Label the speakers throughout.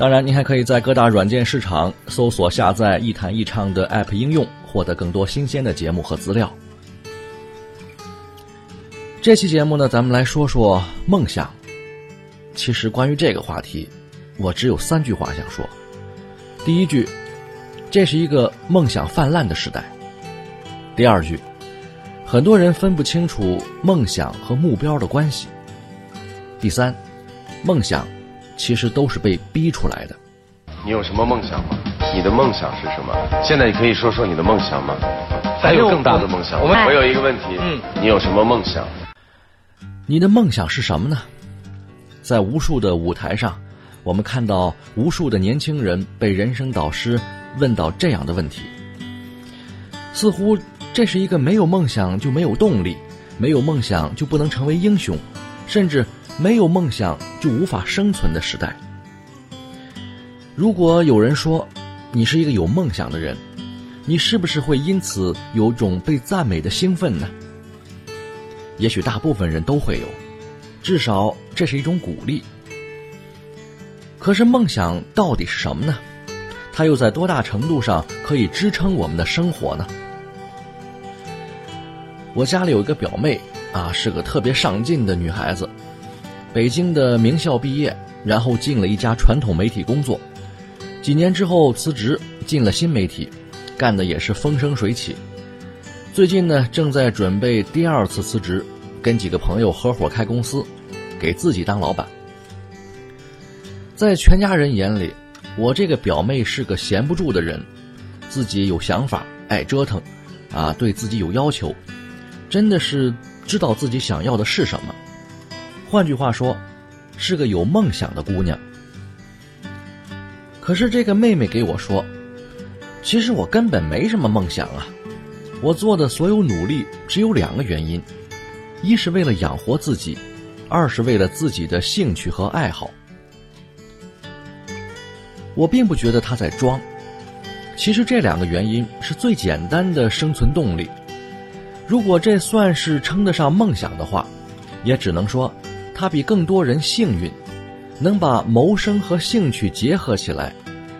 Speaker 1: 当然，您还可以在各大软件市场搜索下载“一弹一唱”的 App 应用，获得更多新鲜的节目和资料。这期节目呢，咱们来说说梦想。其实关于这个话题，我只有三句话想说。第一句，这是一个梦想泛滥的时代。第二句，很多人分不清楚梦想和目标的关系。第三，梦想其实都是被逼出来的。
Speaker 2: 你有什么梦想吗？你的梦想是什么？现在你可以说说你的梦想吗？还有更大的梦想。我们我有一个问题，嗯，你有什么梦想？
Speaker 1: 你的梦想是什么呢？在无数的舞台上。我们看到无数的年轻人被人生导师问到这样的问题，似乎这是一个没有梦想就没有动力，没有梦想就不能成为英雄，甚至没有梦想就无法生存的时代。如果有人说你是一个有梦想的人，你是不是会因此有种被赞美的兴奋呢？也许大部分人都会有，至少这是一种鼓励。可是梦想到底是什么呢？它又在多大程度上可以支撑我们的生活呢？我家里有一个表妹啊，是个特别上进的女孩子，北京的名校毕业，然后进了一家传统媒体工作，几年之后辞职进了新媒体，干的也是风生水起。最近呢，正在准备第二次辞职，跟几个朋友合伙开公司，给自己当老板。在全家人眼里，我这个表妹是个闲不住的人，自己有想法，爱折腾，啊，对自己有要求，真的是知道自己想要的是什么。换句话说，是个有梦想的姑娘。可是这个妹妹给我说，其实我根本没什么梦想啊，我做的所有努力只有两个原因，一是为了养活自己，二是为了自己的兴趣和爱好。我并不觉得他在装，其实这两个原因是最简单的生存动力。如果这算是称得上梦想的话，也只能说他比更多人幸运，能把谋生和兴趣结合起来，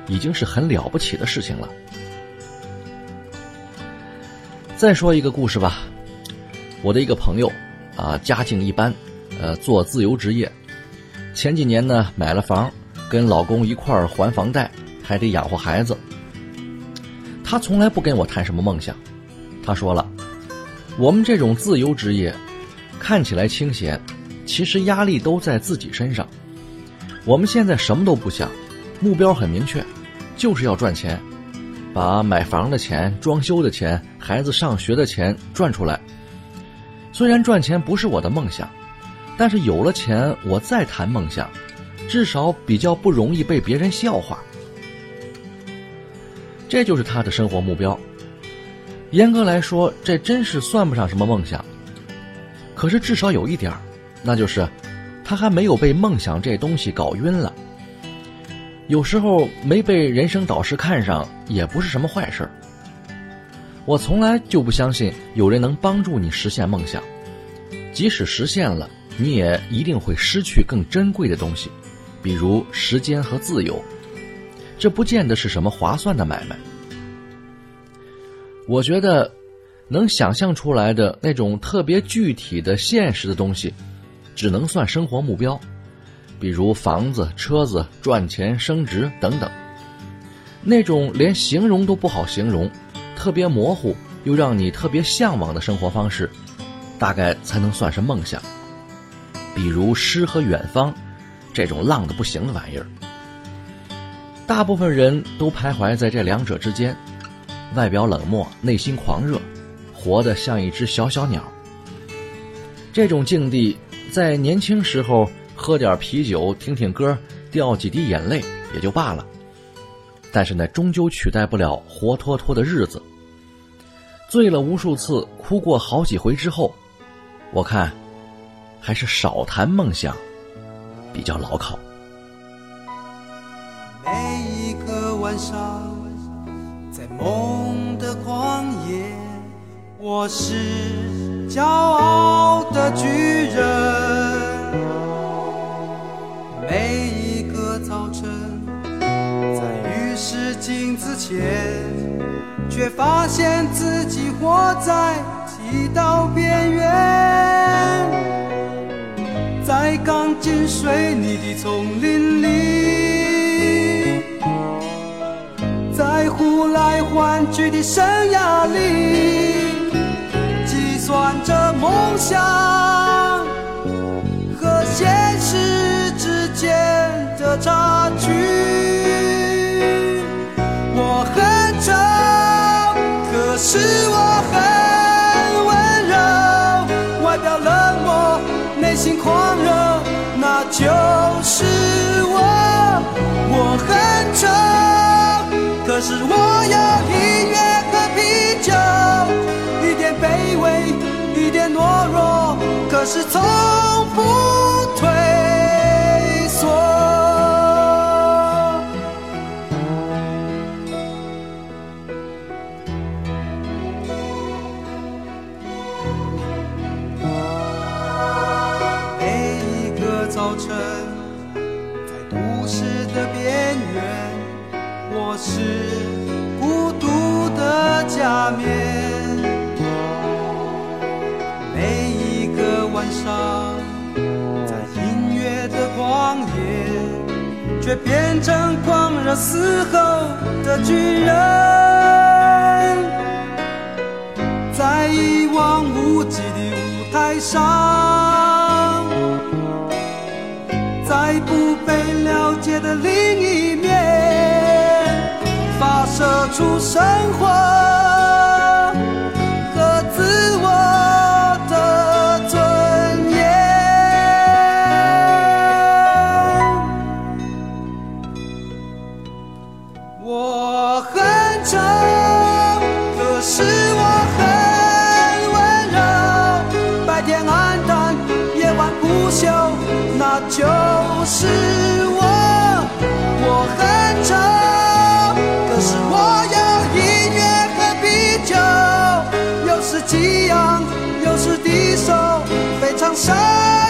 Speaker 1: 已经是很了不起的事情了。再说一个故事吧，我的一个朋友，啊，家境一般，呃，做自由职业，前几年呢买了房。跟老公一块儿还房贷，还得养活孩子。他从来不跟我谈什么梦想。他说了，我们这种自由职业，看起来清闲，其实压力都在自己身上。我们现在什么都不想，目标很明确，就是要赚钱，把买房的钱、装修的钱、孩子上学的钱赚出来。虽然赚钱不是我的梦想，但是有了钱，我再谈梦想。至少比较不容易被别人笑话，这就是他的生活目标。严格来说，这真是算不上什么梦想。可是至少有一点儿那就是他还没有被梦想这东西搞晕了。有时候没被人生导师看上，也不是什么坏事儿我从来就不相信有人能帮助你实现梦想，即使实现了，你也一定会失去更珍贵的东西。比如时间和自由，这不见得是什么划算的买卖。我觉得，能想象出来的那种特别具体的现实的东西，只能算生活目标，比如房子、车子、赚钱、升职等等，那种连形容都不好形容，特别模糊又让你特别向往的生活方式，大概才能算是梦想。比如诗和远方，这种浪的不行的玩意儿。大部分人都徘徊在这两者之间，外表冷漠，内心狂热，活得像一只小小鸟。这种境地，在年轻时候喝点啤酒，听听歌，掉几滴眼泪也就罢了。但是呢，终究取代不了活脱脱的日子。醉了无数次，哭过好几回之后，我看，还是少谈梦想，比较牢靠。
Speaker 3: 每一个晚上，在梦的旷野，我是骄傲的巨人。是镜子前，却发现自己活在剃刀边缘，在钢筋水泥的丛林里，在呼来唤去的生涯里，计算着梦想和现实之间的差距。是我很温柔，外表冷漠，内心狂热，那就是我。我很丑，可是我有音乐和啤酒，一点卑微，一点懦弱，可是从不演员，我是孤独的假面。每一个晚上，在音乐的旷野，却变成狂热嘶吼的巨人，在一望无际的舞台上，在不被。了解的另一面，发射出神魂。inside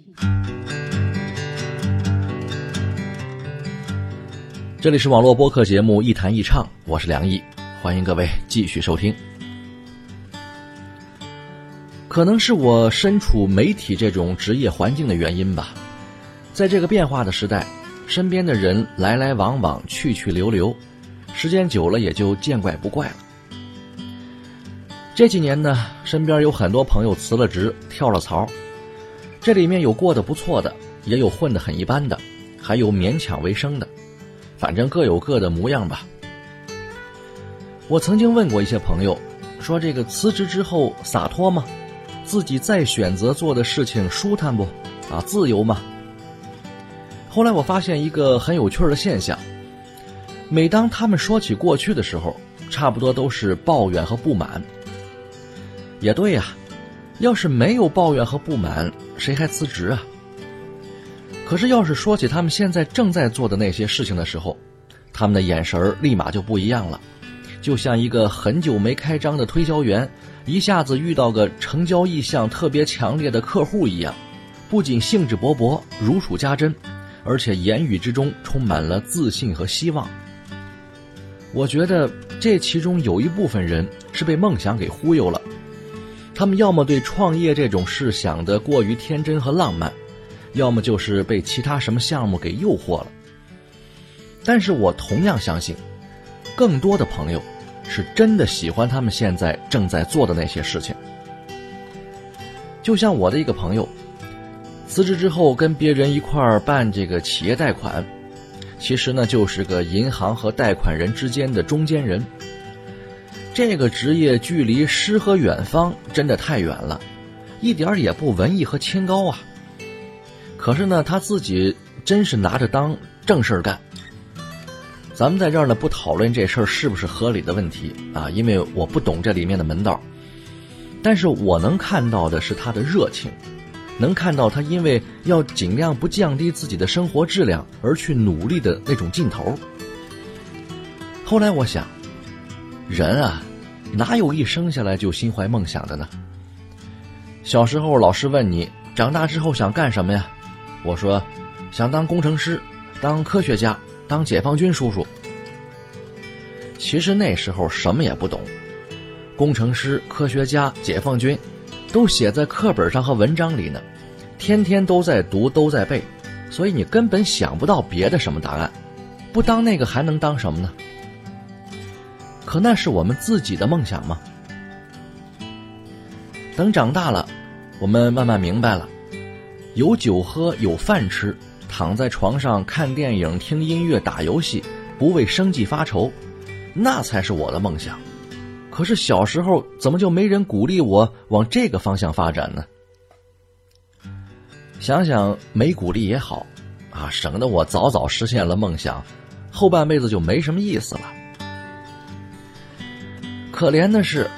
Speaker 1: 这里是网络播客节目《一谈一唱》，我是梁毅，欢迎各位继续收听。可能是我身处媒体这种职业环境的原因吧，在这个变化的时代，身边的人来来往往，去去留留，时间久了也就见怪不怪了。这几年呢，身边有很多朋友辞了职，跳了槽，这里面有过得不错的，也有混得很一般的，还有勉强为生的，反正各有各的模样吧。我曾经问过一些朋友，说这个辞职之后洒脱吗？自己再选择做的事情舒坦不？啊，自由吗？后来我发现一个很有趣的现象，每当他们说起过去的时候，差不多都是抱怨和不满。也对呀，要是没有抱怨和不满，谁还辞职啊？可是要是说起他们现在正在做的那些事情的时候，他们的眼神儿立马就不一样了。就像一个很久没开张的推销员，一下子遇到个成交意向特别强烈的客户一样，不仅兴致勃勃、如数家珍，而且言语之中充满了自信和希望。我觉得这其中有一部分人是被梦想给忽悠了，他们要么对创业这种事想得过于天真和浪漫，要么就是被其他什么项目给诱惑了。但是我同样相信。更多的朋友，是真的喜欢他们现在正在做的那些事情。就像我的一个朋友，辞职之后跟别人一块儿办这个企业贷款，其实呢就是个银行和贷款人之间的中间人。这个职业距离诗和远方真的太远了，一点也不文艺和清高啊。可是呢，他自己真是拿着当正事儿干。咱们在这儿呢，不讨论这事儿是不是合理的问题啊，因为我不懂这里面的门道。但是我能看到的是他的热情，能看到他因为要尽量不降低自己的生活质量而去努力的那种劲头。后来我想，人啊，哪有一生下来就心怀梦想的呢？小时候老师问你，长大之后想干什么呀？我说，想当工程师，当科学家。当解放军叔叔，其实那时候什么也不懂，工程师、科学家、解放军，都写在课本上和文章里呢，天天都在读，都在背，所以你根本想不到别的什么答案。不当那个还能当什么呢？可那是我们自己的梦想吗？等长大了，我们慢慢明白了，有酒喝，有饭吃。躺在床上看电影、听音乐、打游戏，不为生计发愁，那才是我的梦想。可是小时候怎么就没人鼓励我往这个方向发展呢？想想没鼓励也好，啊，省得我早早实现了梦想，后半辈子就没什么意思了。可怜的是，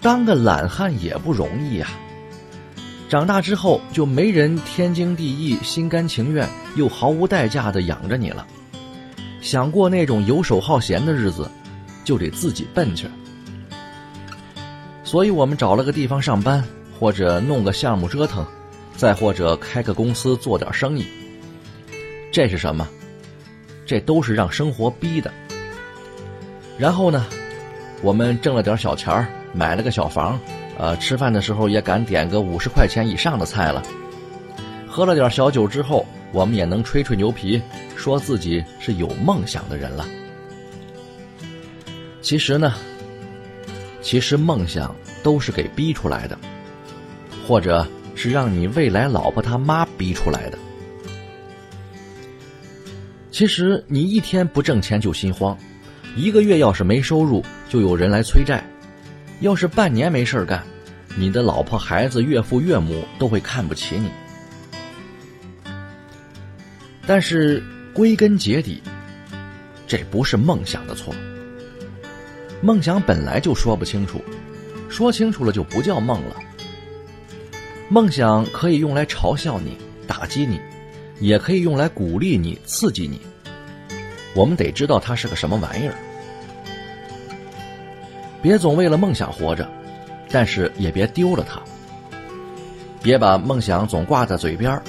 Speaker 1: 当个懒汉也不容易呀。长大之后就没人天经地义、心甘情愿又毫无代价的养着你了。想过那种游手好闲的日子，就得自己奔去。所以我们找了个地方上班，或者弄个项目折腾，再或者开个公司做点生意。这是什么？这都是让生活逼的。然后呢，我们挣了点小钱儿，买了个小房。呃，吃饭的时候也敢点个五十块钱以上的菜了。喝了点小酒之后，我们也能吹吹牛皮，说自己是有梦想的人了。其实呢，其实梦想都是给逼出来的，或者是让你未来老婆他妈逼出来的。其实你一天不挣钱就心慌，一个月要是没收入，就有人来催债。要是半年没事干，你的老婆、孩子、岳父、岳母都会看不起你。但是归根结底，这不是梦想的错。梦想本来就说不清楚，说清楚了就不叫梦了。梦想可以用来嘲笑你、打击你，也可以用来鼓励你、刺激你。我们得知道它是个什么玩意儿。别总为了梦想活着，但是也别丢了它。别把梦想总挂在嘴边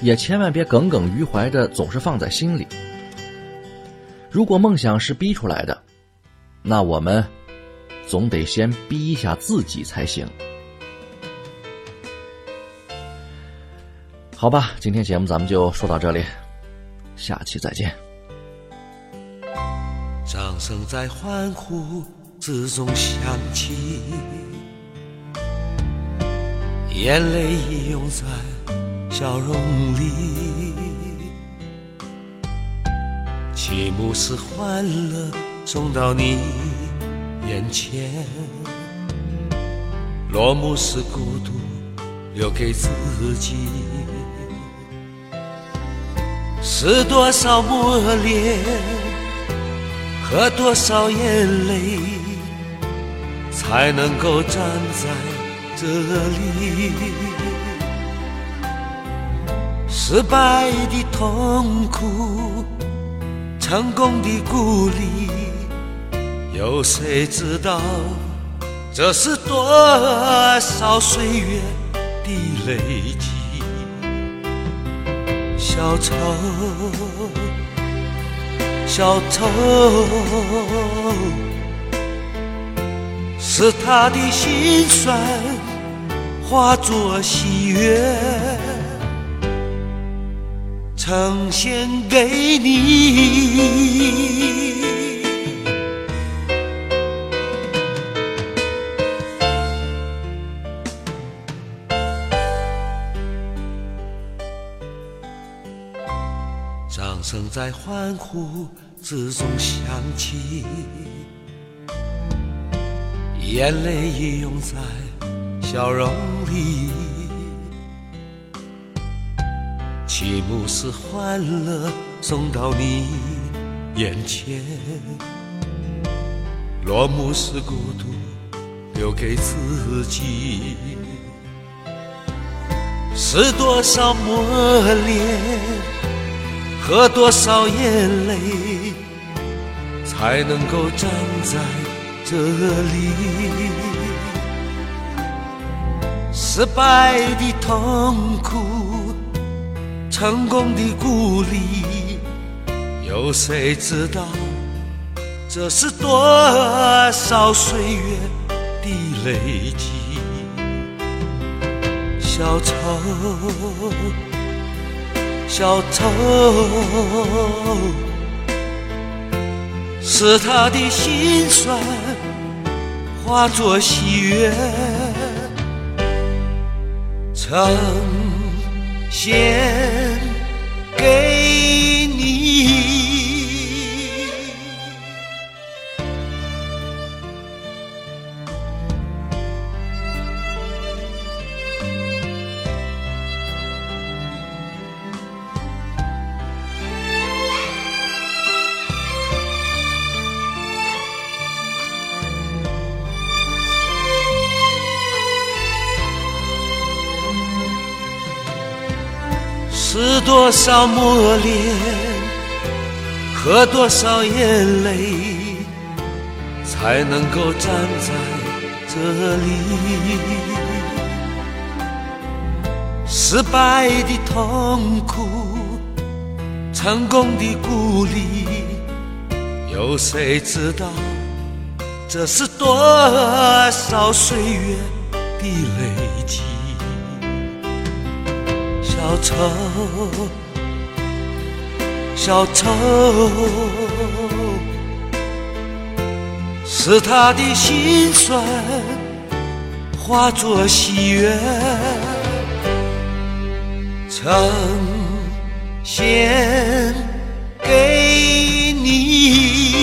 Speaker 1: 也千万别耿耿于怀的总是放在心里。如果梦想是逼出来的，那我们总得先逼一下自己才行。好吧，今天节目咱们就说到这里。下期再见。
Speaker 4: 掌声在欢呼始终想起，眼泪已涌在笑容里，起幕是欢乐送到你眼前，落幕是孤独留给自己，是多少磨练。和多少眼泪，才能够站在这里？失败的痛苦，成功的鼓励，有谁知道？这是多少岁月的累积？小丑。小丑是他的心酸化作喜悦，呈现给你。掌声在欢呼之中响起，眼泪已涌在笑容里，起幕是欢乐送到你眼前，落幕是孤独留给自己，是多少磨练。和多少眼泪，才能够站在这里？失败的痛苦，成功的鼓励，有谁知道？这是多少岁月的累积？小丑。小丑是他的心酸化作喜悦，呈现给你。是多少磨练，喝多少眼泪，才能够站在这里？失败的痛苦，成功的鼓励，有谁知道？这是多少岁月的累积？小丑，小丑，是他的心酸化作喜悦，呈现给你。